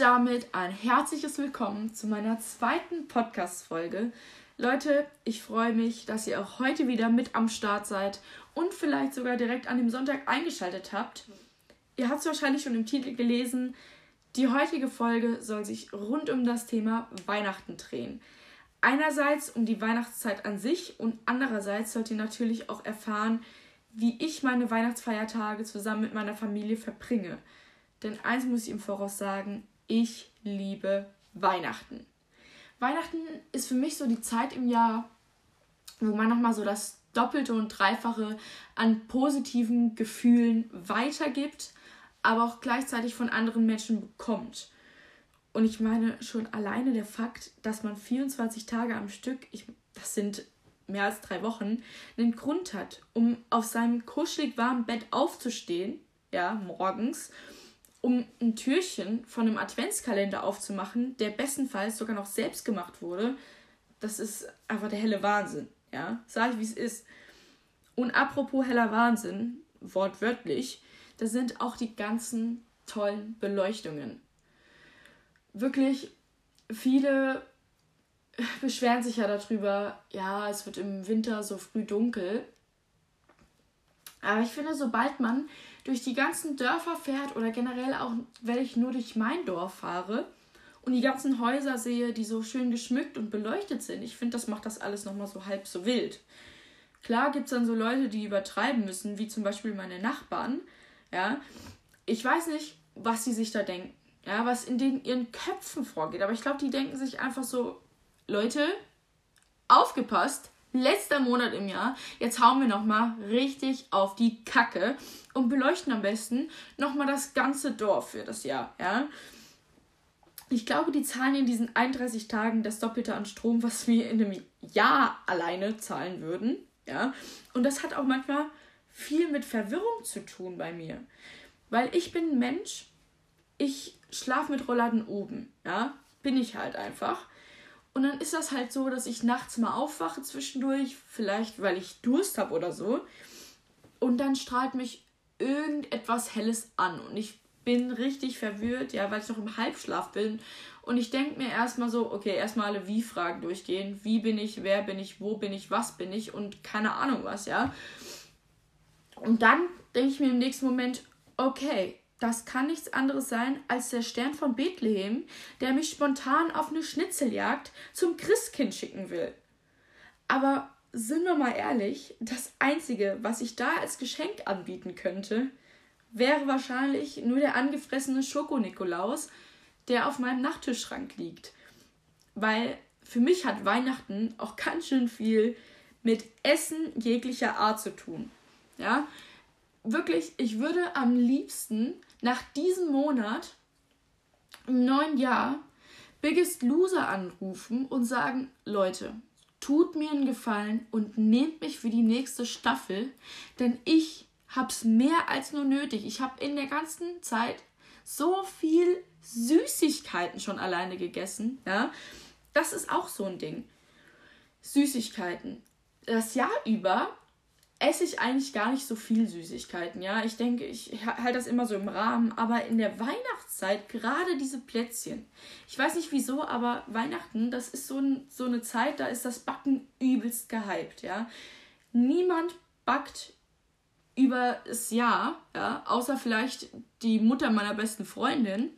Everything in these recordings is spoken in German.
damit ein herzliches Willkommen zu meiner zweiten Podcast-Folge. Leute, ich freue mich, dass ihr auch heute wieder mit am Start seid und vielleicht sogar direkt an dem Sonntag eingeschaltet habt. Ihr habt es wahrscheinlich schon im Titel gelesen. Die heutige Folge soll sich rund um das Thema Weihnachten drehen. Einerseits um die Weihnachtszeit an sich und andererseits sollt ihr natürlich auch erfahren, wie ich meine Weihnachtsfeiertage zusammen mit meiner Familie verbringe. Denn eins muss ich im Voraus sagen, ich liebe Weihnachten. Weihnachten ist für mich so die Zeit im Jahr, wo man nochmal so das Doppelte und Dreifache an positiven Gefühlen weitergibt, aber auch gleichzeitig von anderen Menschen bekommt. Und ich meine schon alleine der Fakt, dass man 24 Tage am Stück, ich, das sind mehr als drei Wochen, einen Grund hat, um auf seinem kuschelig warmen Bett aufzustehen, ja, morgens um ein Türchen von einem Adventskalender aufzumachen, der bestenfalls sogar noch selbst gemacht wurde, das ist einfach der helle Wahnsinn. Ja, sag ich, wie es ist. Und apropos heller Wahnsinn, wortwörtlich, da sind auch die ganzen tollen Beleuchtungen. Wirklich, viele beschweren sich ja darüber, ja, es wird im Winter so früh dunkel. Aber ich finde, sobald man durch die ganzen Dörfer fährt oder generell auch, wenn ich nur durch mein Dorf fahre und die ganzen Häuser sehe, die so schön geschmückt und beleuchtet sind, ich finde, das macht das alles nochmal so halb so wild. Klar gibt es dann so Leute, die übertreiben müssen, wie zum Beispiel meine Nachbarn. Ja, ich weiß nicht, was sie sich da denken, ja, was in den ihren Köpfen vorgeht, aber ich glaube, die denken sich einfach so, Leute, aufgepasst, letzter Monat im Jahr. Jetzt hauen wir nochmal richtig auf die Kacke und beleuchten am besten nochmal das ganze Dorf für das Jahr. Ja? Ich glaube, die zahlen in diesen 31 Tagen das Doppelte an Strom, was wir in einem Jahr alleine zahlen würden. Ja? Und das hat auch manchmal viel mit Verwirrung zu tun bei mir. Weil ich bin ein Mensch, ich schlafe mit Rollladen oben. Ja? Bin ich halt einfach. Und dann ist das halt so, dass ich nachts mal aufwache zwischendurch, vielleicht weil ich Durst habe oder so. Und dann strahlt mich irgendetwas Helles an. Und ich bin richtig verwirrt, ja, weil ich noch im Halbschlaf bin. Und ich denke mir erstmal so, okay, erstmal alle Wie-Fragen durchgehen. Wie bin ich, wer bin ich, wo bin ich, was bin ich und keine Ahnung was, ja. Und dann denke ich mir im nächsten Moment, okay, das kann nichts anderes sein als der Stern von Bethlehem, der mich spontan auf eine Schnitzeljagd zum Christkind schicken will. Aber sind wir mal ehrlich, das Einzige, was ich da als Geschenk anbieten könnte, wäre wahrscheinlich nur der angefressene Schoko-Nikolaus, der auf meinem Nachttischschrank liegt. Weil für mich hat Weihnachten auch ganz schön viel mit Essen jeglicher Art zu tun. Ja, wirklich, ich würde am liebsten nach diesem Monat im neuen Jahr Biggest Loser anrufen und sagen, Leute, tut mir einen Gefallen und nehmt mich für die nächste Staffel, denn ich hab's mehr als nur nötig. Ich habe in der ganzen Zeit so viel Süßigkeiten schon alleine gegessen, ja? Das ist auch so ein Ding. Süßigkeiten. Das Jahr über esse ich eigentlich gar nicht so viel Süßigkeiten, ja. Ich denke, ich halte das immer so im Rahmen, aber in der Weihnachtszeit gerade diese Plätzchen. Ich weiß nicht wieso, aber Weihnachten, das ist so, ein, so eine Zeit, da ist das Backen übelst gehypt, ja. Niemand backt über das Jahr, ja, außer vielleicht die Mutter meiner besten Freundin,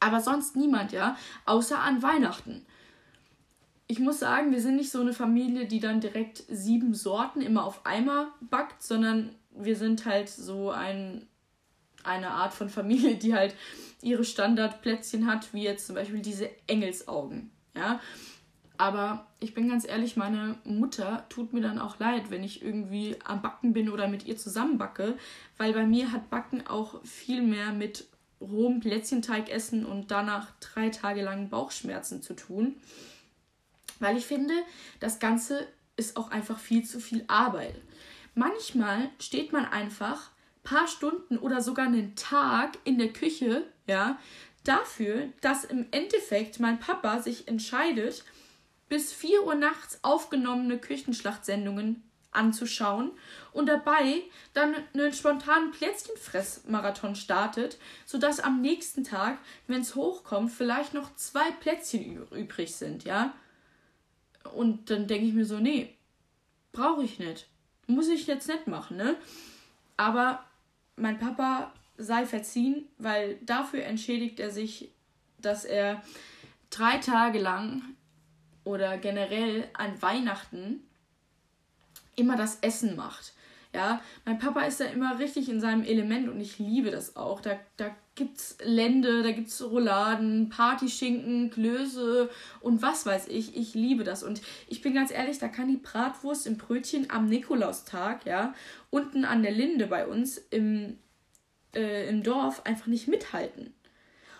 aber sonst niemand, ja, außer an Weihnachten ich muss sagen, wir sind nicht so eine Familie, die dann direkt sieben Sorten immer auf einmal backt, sondern wir sind halt so ein, eine Art von Familie, die halt ihre Standardplätzchen hat, wie jetzt zum Beispiel diese Engelsaugen. Ja. Aber ich bin ganz ehrlich, meine Mutter tut mir dann auch leid, wenn ich irgendwie am Backen bin oder mit ihr zusammen backe, weil bei mir hat Backen auch viel mehr mit rohem Plätzchenteig essen und danach drei Tage lang Bauchschmerzen zu tun. Weil ich finde, das Ganze ist auch einfach viel zu viel Arbeit. Manchmal steht man einfach paar Stunden oder sogar einen Tag in der Küche, ja, dafür, dass im Endeffekt mein Papa sich entscheidet, bis 4 Uhr nachts aufgenommene Küchenschlachtsendungen anzuschauen und dabei dann einen spontanen Plätzchenfressmarathon startet, sodass am nächsten Tag, wenn es hochkommt, vielleicht noch zwei Plätzchen übrig sind, ja. Und dann denke ich mir so, nee, brauche ich nicht. Muss ich jetzt nicht machen, ne? Aber mein Papa sei verziehen, weil dafür entschädigt er sich, dass er drei Tage lang oder generell an Weihnachten immer das Essen macht. Ja, mein Papa ist da immer richtig in seinem Element und ich liebe das auch. Da, da gibt's Lände, da gibt's Rouladen, Partyschinken, Klöße und was weiß ich. Ich liebe das. Und ich bin ganz ehrlich, da kann die Bratwurst im Brötchen am Nikolaustag, ja, unten an der Linde bei uns im, äh, im Dorf einfach nicht mithalten.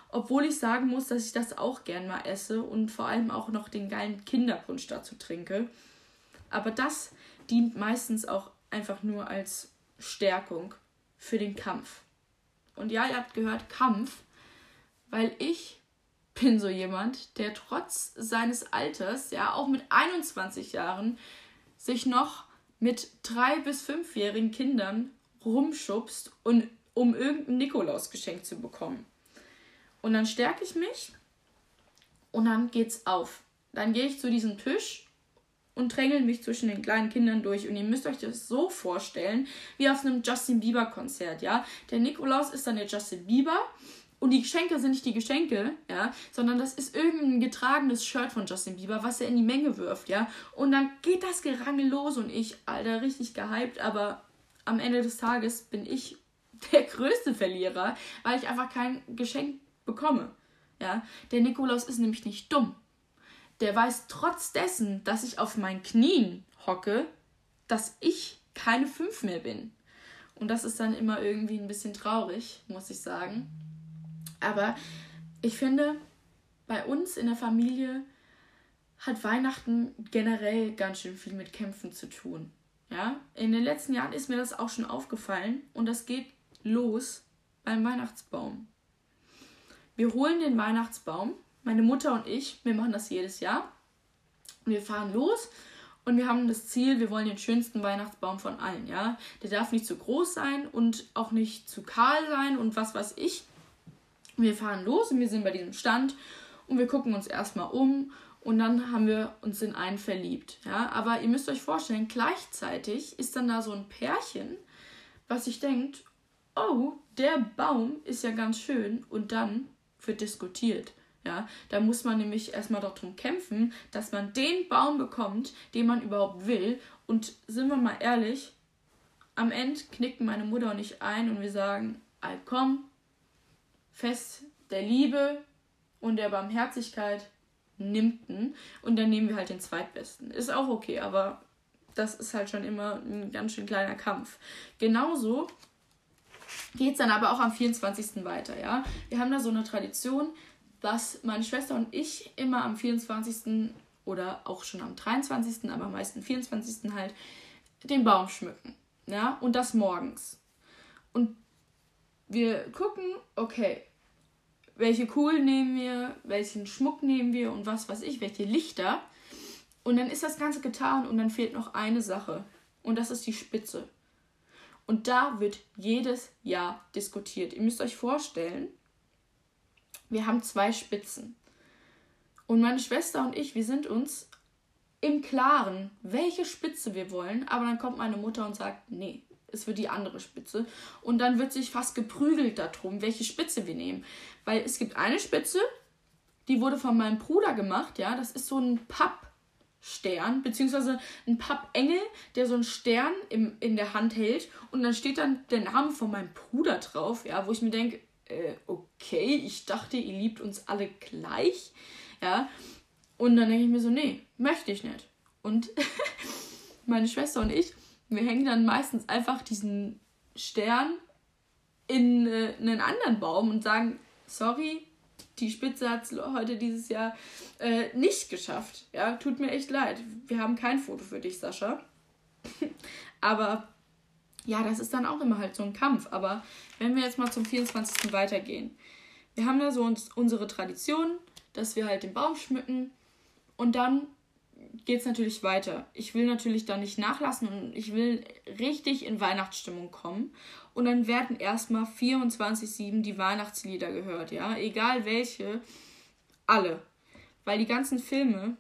Obwohl ich sagen muss, dass ich das auch gern mal esse und vor allem auch noch den geilen Kinderpunsch dazu trinke. Aber das dient meistens auch einfach nur als Stärkung für den Kampf. Und ja, ihr habt gehört, Kampf, weil ich bin so jemand, der trotz seines Alters, ja, auch mit 21 Jahren, sich noch mit drei- bis fünfjährigen Kindern rumschubst, und, um irgendein Nikolausgeschenk zu bekommen. Und dann stärke ich mich und dann geht's auf. Dann gehe ich zu diesem Tisch und drängeln mich zwischen den kleinen Kindern durch. Und ihr müsst euch das so vorstellen, wie auf einem Justin Bieber-Konzert, ja. Der Nikolaus ist dann der Justin Bieber. Und die Geschenke sind nicht die Geschenke, ja, sondern das ist irgendein getragenes Shirt von Justin Bieber, was er in die Menge wirft, ja. Und dann geht das Gerangel los und ich, Alter, richtig gehypt, aber am Ende des Tages bin ich der größte Verlierer, weil ich einfach kein Geschenk bekomme, ja. Der Nikolaus ist nämlich nicht dumm der weiß trotz dessen, dass ich auf meinen Knien hocke, dass ich keine fünf mehr bin. Und das ist dann immer irgendwie ein bisschen traurig, muss ich sagen. Aber ich finde, bei uns in der Familie hat Weihnachten generell ganz schön viel mit Kämpfen zu tun. Ja, in den letzten Jahren ist mir das auch schon aufgefallen und das geht los beim Weihnachtsbaum. Wir holen den Weihnachtsbaum meine Mutter und ich, wir machen das jedes Jahr. Wir fahren los und wir haben das Ziel, wir wollen den schönsten Weihnachtsbaum von allen, ja. Der darf nicht zu groß sein und auch nicht zu kahl sein und was weiß ich. Wir fahren los und wir sind bei diesem Stand und wir gucken uns erstmal um und dann haben wir uns in einen verliebt, ja. Aber ihr müsst euch vorstellen, gleichzeitig ist dann da so ein Pärchen, was sich denkt, oh, der Baum ist ja ganz schön und dann wird diskutiert. Ja, da muss man nämlich erstmal darum kämpfen, dass man den Baum bekommt, den man überhaupt will. Und sind wir mal ehrlich, am Ende knicken meine Mutter und ich ein und wir sagen, komm, Fest der Liebe und der Barmherzigkeit nimmten und dann nehmen wir halt den zweitbesten. Ist auch okay, aber das ist halt schon immer ein ganz schön kleiner Kampf. Genauso geht es dann aber auch am 24. weiter, ja. Wir haben da so eine Tradition, dass meine Schwester und ich immer am 24. oder auch schon am 23., aber am meisten 24. halt den Baum schmücken. Ja, und das morgens. Und wir gucken, okay, welche Kugeln nehmen wir, welchen Schmuck nehmen wir und was weiß ich, welche Lichter. Und dann ist das Ganze getan und dann fehlt noch eine Sache. Und das ist die Spitze. Und da wird jedes Jahr diskutiert. Ihr müsst euch vorstellen, wir haben zwei Spitzen. Und meine Schwester und ich, wir sind uns im Klaren, welche Spitze wir wollen, aber dann kommt meine Mutter und sagt, nee, es wird die andere Spitze. Und dann wird sich fast geprügelt darum, welche Spitze wir nehmen. Weil es gibt eine Spitze, die wurde von meinem Bruder gemacht, ja, das ist so ein Pappstern, beziehungsweise ein Pappengel, der so einen Stern im, in der Hand hält und dann steht dann der Name von meinem Bruder drauf, ja, wo ich mir denke, äh, okay, ich dachte, ihr liebt uns alle gleich. Ja. Und dann denke ich mir so, nee, möchte ich nicht. Und meine Schwester und ich, wir hängen dann meistens einfach diesen Stern in äh, einen anderen Baum und sagen, sorry, die Spitze hat es heute dieses Jahr äh, nicht geschafft. Ja, tut mir echt leid. Wir haben kein Foto für dich, Sascha. Aber ja, das ist dann auch immer halt so ein Kampf. Aber wenn wir jetzt mal zum 24. weitergehen. Wir haben da so uns, unsere Tradition, dass wir halt den Baum schmücken und dann geht es natürlich weiter. Ich will natürlich da nicht nachlassen und ich will richtig in Weihnachtsstimmung kommen. Und dann werden erstmal 24-7 die Weihnachtslieder gehört, ja. Egal welche, alle. Weil die ganzen Filme,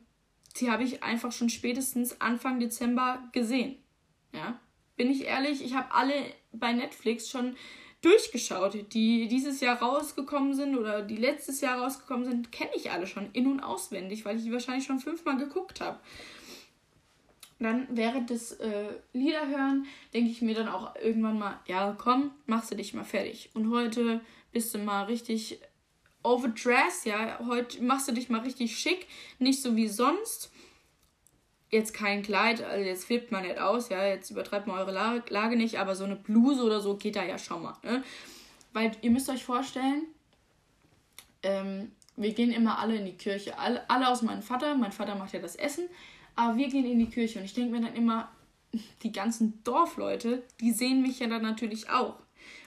die habe ich einfach schon spätestens Anfang Dezember gesehen. Ja. Bin ich ehrlich, ich habe alle bei Netflix schon durchgeschaut, die dieses Jahr rausgekommen sind oder die letztes Jahr rausgekommen sind, kenne ich alle schon in- und auswendig, weil ich die wahrscheinlich schon fünfmal geguckt habe. Dann während des äh, Liederhören denke ich mir dann auch irgendwann mal, ja komm, machst du dich mal fertig. Und heute bist du mal richtig overdressed, ja, heute machst du dich mal richtig schick, nicht so wie sonst jetzt kein Kleid, also jetzt flippt man nicht aus, ja, jetzt übertreibt man eure Lage nicht, aber so eine Bluse oder so geht da ja schon mal, ne? Weil ihr müsst euch vorstellen, ähm, wir gehen immer alle in die Kirche, alle, alle aus meinem Vater, mein Vater macht ja das Essen, aber wir gehen in die Kirche und ich denke mir dann immer, die ganzen Dorfleute, die sehen mich ja dann natürlich auch.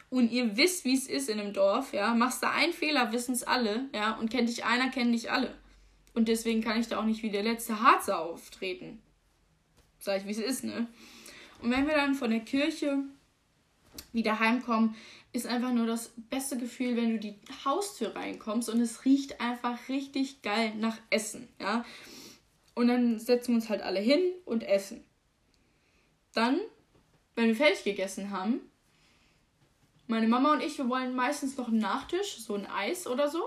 Und ihr wisst, wie es ist in einem Dorf, ja. Machst du einen Fehler, wissen es alle, ja. Und kennt dich einer, kennt dich alle. Und deswegen kann ich da auch nicht wie der letzte Harzer auftreten. Sag ich, wie es ist, ne? Und wenn wir dann von der Kirche wieder heimkommen, ist einfach nur das beste Gefühl, wenn du die Haustür reinkommst und es riecht einfach richtig geil nach Essen, ja? Und dann setzen wir uns halt alle hin und essen. Dann, wenn wir fertig gegessen haben, meine Mama und ich, wir wollen meistens noch einen Nachtisch, so ein Eis oder so.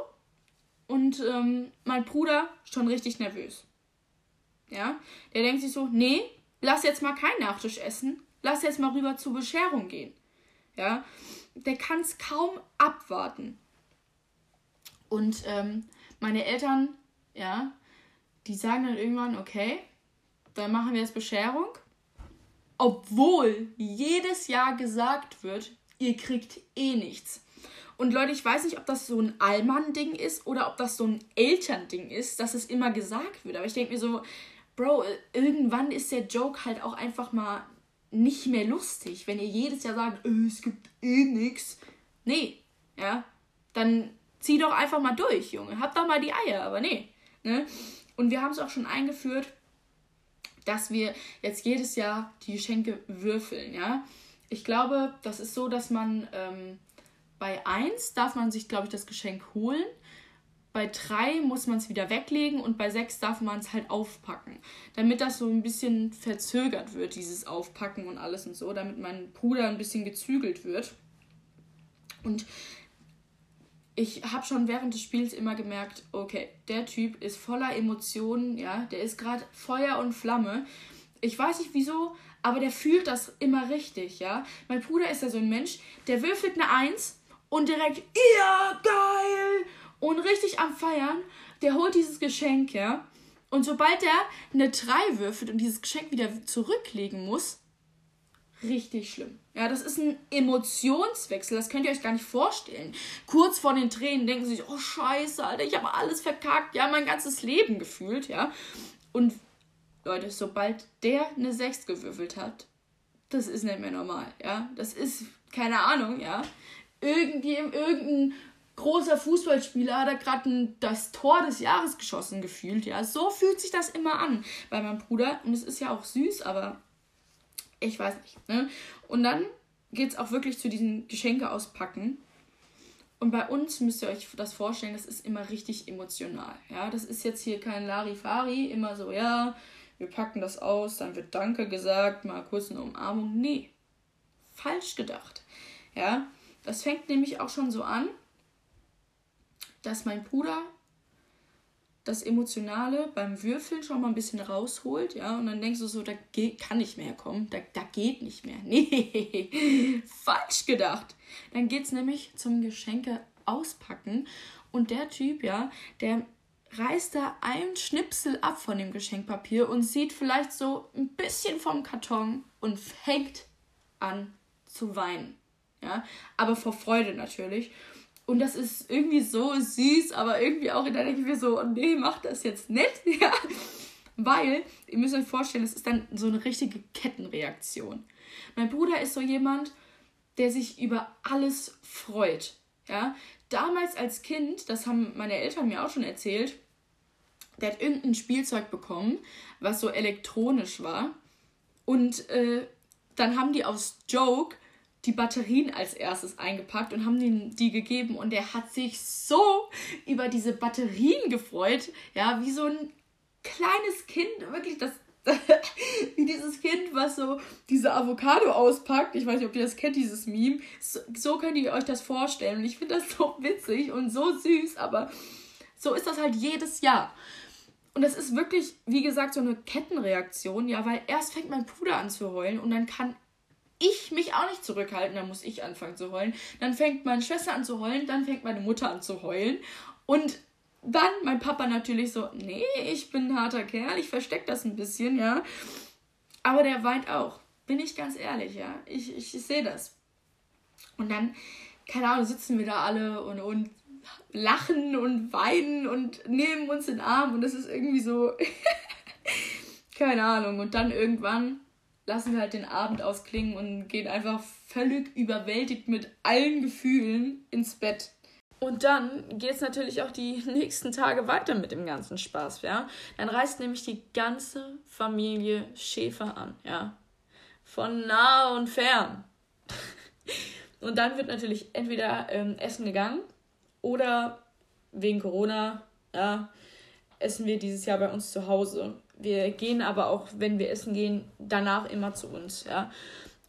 Und ähm, mein Bruder schon richtig nervös. Ja, der denkt sich so, nee, lass jetzt mal keinen Nachtisch essen, lass jetzt mal rüber zur Bescherung gehen. Ja, der kann es kaum abwarten. Und ähm, meine Eltern, ja, die sagen dann irgendwann, okay, dann machen wir jetzt Bescherung. Obwohl jedes Jahr gesagt wird, ihr kriegt eh nichts. Und Leute, ich weiß nicht, ob das so ein Allmann-Ding ist oder ob das so ein Elternding ist, dass es immer gesagt wird. Aber ich denke mir so, Bro, irgendwann ist der Joke halt auch einfach mal nicht mehr lustig, wenn ihr jedes Jahr sagt, äh, es gibt eh nichts. Nee, ja, dann zieh doch einfach mal durch, Junge. Hab doch mal die Eier, aber nee. Ne? Und wir haben es auch schon eingeführt, dass wir jetzt jedes Jahr die Geschenke würfeln, ja. Ich glaube, das ist so, dass man ähm, bei 1 darf man sich, glaube ich, das Geschenk holen. Bei 3 muss man es wieder weglegen und bei 6 darf man es halt aufpacken. Damit das so ein bisschen verzögert wird, dieses Aufpacken und alles und so, damit mein Bruder ein bisschen gezügelt wird. Und ich habe schon während des Spiels immer gemerkt, okay, der Typ ist voller Emotionen, ja, der ist gerade Feuer und Flamme. Ich weiß nicht wieso, aber der fühlt das immer richtig, ja. Mein Bruder ist ja so ein Mensch, der würfelt eine Eins und direkt, ja, geil! Und richtig am Feiern, der holt dieses Geschenk, ja. Und sobald er eine 3 würfelt und dieses Geschenk wieder zurücklegen muss, richtig schlimm. Ja, das ist ein Emotionswechsel, das könnt ihr euch gar nicht vorstellen. Kurz vor den Tränen denken sie sich, oh scheiße, Alter, ich habe alles verkackt, ja, mein ganzes Leben gefühlt, ja. Und Leute, sobald der eine 6 gewürfelt hat, das ist nicht mehr normal, ja. Das ist, keine Ahnung, ja irgendwie irgendein großer Fußballspieler hat er gerade das Tor des Jahres geschossen gefühlt. Ja, so fühlt sich das immer an bei meinem Bruder. Und es ist ja auch süß, aber ich weiß nicht. Ne? Und dann geht es auch wirklich zu diesen Geschenke auspacken. Und bei uns müsst ihr euch das vorstellen, das ist immer richtig emotional. Ja, das ist jetzt hier kein Larifari, immer so, ja, wir packen das aus, dann wird Danke gesagt, mal kurz eine Umarmung. Nee, falsch gedacht. Ja, das fängt nämlich auch schon so an, dass mein Bruder das Emotionale beim Würfeln schon mal ein bisschen rausholt, ja, und dann denkst du so, da geht, kann nicht mehr kommen, da, da geht nicht mehr. Nee, falsch gedacht. Dann geht es nämlich zum Geschenke auspacken und der Typ, ja, der reißt da einen Schnipsel ab von dem Geschenkpapier und sieht vielleicht so ein bisschen vom Karton und fängt an zu weinen ja, aber vor Freude natürlich. Und das ist irgendwie so süß, aber irgendwie auch, da denke ich mir so, oh nee, mach das jetzt nicht, ja. Weil, ihr müsst euch vorstellen, das ist dann so eine richtige Kettenreaktion. Mein Bruder ist so jemand, der sich über alles freut, ja. Damals als Kind, das haben meine Eltern mir auch schon erzählt, der hat irgendein Spielzeug bekommen, was so elektronisch war. Und äh, dann haben die aus Joke die Batterien als erstes eingepackt und haben ihm die gegeben und er hat sich so über diese Batterien gefreut, ja, wie so ein kleines Kind, wirklich das wie dieses Kind, was so diese Avocado auspackt. Ich weiß nicht, ob ihr das kennt, dieses Meme. So, so könnt ihr euch das vorstellen. Und ich finde das so witzig und so süß, aber so ist das halt jedes Jahr. Und das ist wirklich, wie gesagt, so eine Kettenreaktion, ja, weil erst fängt mein Bruder an zu heulen und dann kann ich mich auch nicht zurückhalten, dann muss ich anfangen zu heulen. Dann fängt meine Schwester an zu heulen, dann fängt meine Mutter an zu heulen. Und dann mein Papa natürlich so, nee, ich bin ein harter Kerl, ich verstecke das ein bisschen, ja. Aber der weint auch, bin ich ganz ehrlich, ja. Ich, ich, sehe das. Und dann, keine Ahnung, sitzen wir da alle und, und lachen und weinen und nehmen uns in den Arm und das ist irgendwie so, keine Ahnung. Und dann irgendwann lassen wir halt den Abend ausklingen und gehen einfach völlig überwältigt mit allen Gefühlen ins Bett. Und dann geht es natürlich auch die nächsten Tage weiter mit dem ganzen Spaß, ja. Dann reist nämlich die ganze Familie Schäfer an, ja. Von nah und fern. und dann wird natürlich entweder ähm, essen gegangen oder wegen Corona, ja, essen wir dieses Jahr bei uns zu Hause. Wir gehen aber auch, wenn wir essen gehen, danach immer zu uns, ja.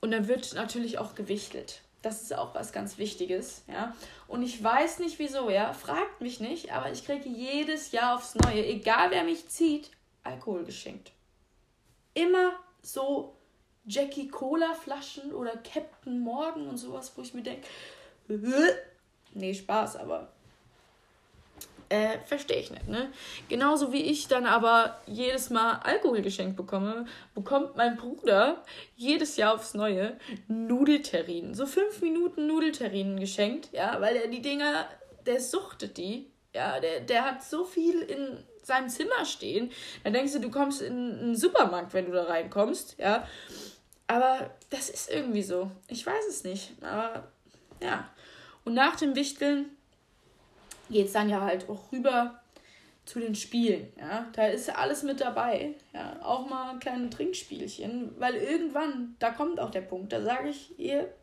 Und dann wird natürlich auch gewichtelt. Das ist auch was ganz Wichtiges, ja. Und ich weiß nicht wieso, ja. Fragt mich nicht, aber ich kriege jedes Jahr aufs Neue, egal wer mich zieht, Alkohol geschenkt. Immer so Jackie Cola Flaschen oder Captain Morgan und sowas, wo ich mir denke, nee, Spaß, aber äh, verstehe ich nicht, ne? Genauso wie ich dann aber jedes Mal Alkohol geschenkt bekomme, bekommt mein Bruder jedes Jahr aufs Neue Nudelterrinen. So fünf Minuten Nudelterrinen geschenkt, ja, weil er die Dinger, der suchtet die. Ja, der, der hat so viel in seinem Zimmer stehen. Dann denkst du, du kommst in einen Supermarkt, wenn du da reinkommst, ja. Aber das ist irgendwie so. Ich weiß es nicht. Aber ja. Und nach dem Wichteln geht es dann ja halt auch rüber zu den Spielen. Ja? Da ist alles mit dabei. Ja? Auch mal ein kleines Trinkspielchen. Weil irgendwann, da kommt auch der Punkt, da sage ich, ihr,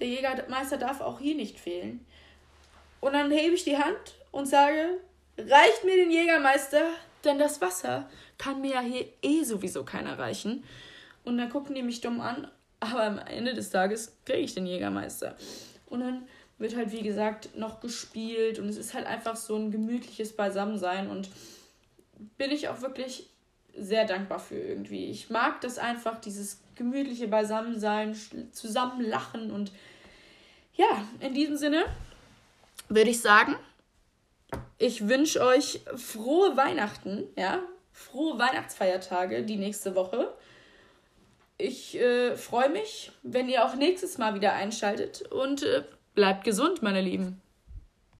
der Jägermeister darf auch hier nicht fehlen. Und dann hebe ich die Hand und sage, reicht mir den Jägermeister, denn das Wasser kann mir ja hier eh sowieso keiner reichen. Und dann gucken die mich dumm an, aber am Ende des Tages kriege ich den Jägermeister. Und dann wird halt, wie gesagt, noch gespielt und es ist halt einfach so ein gemütliches Beisammensein und bin ich auch wirklich sehr dankbar für irgendwie. Ich mag das einfach, dieses gemütliche Beisammensein, zusammen lachen und ja, in diesem Sinne würde ich sagen, ich wünsche euch frohe Weihnachten, ja, frohe Weihnachtsfeiertage die nächste Woche. Ich äh, freue mich, wenn ihr auch nächstes Mal wieder einschaltet und äh, Bleibt gesund, meine Lieben.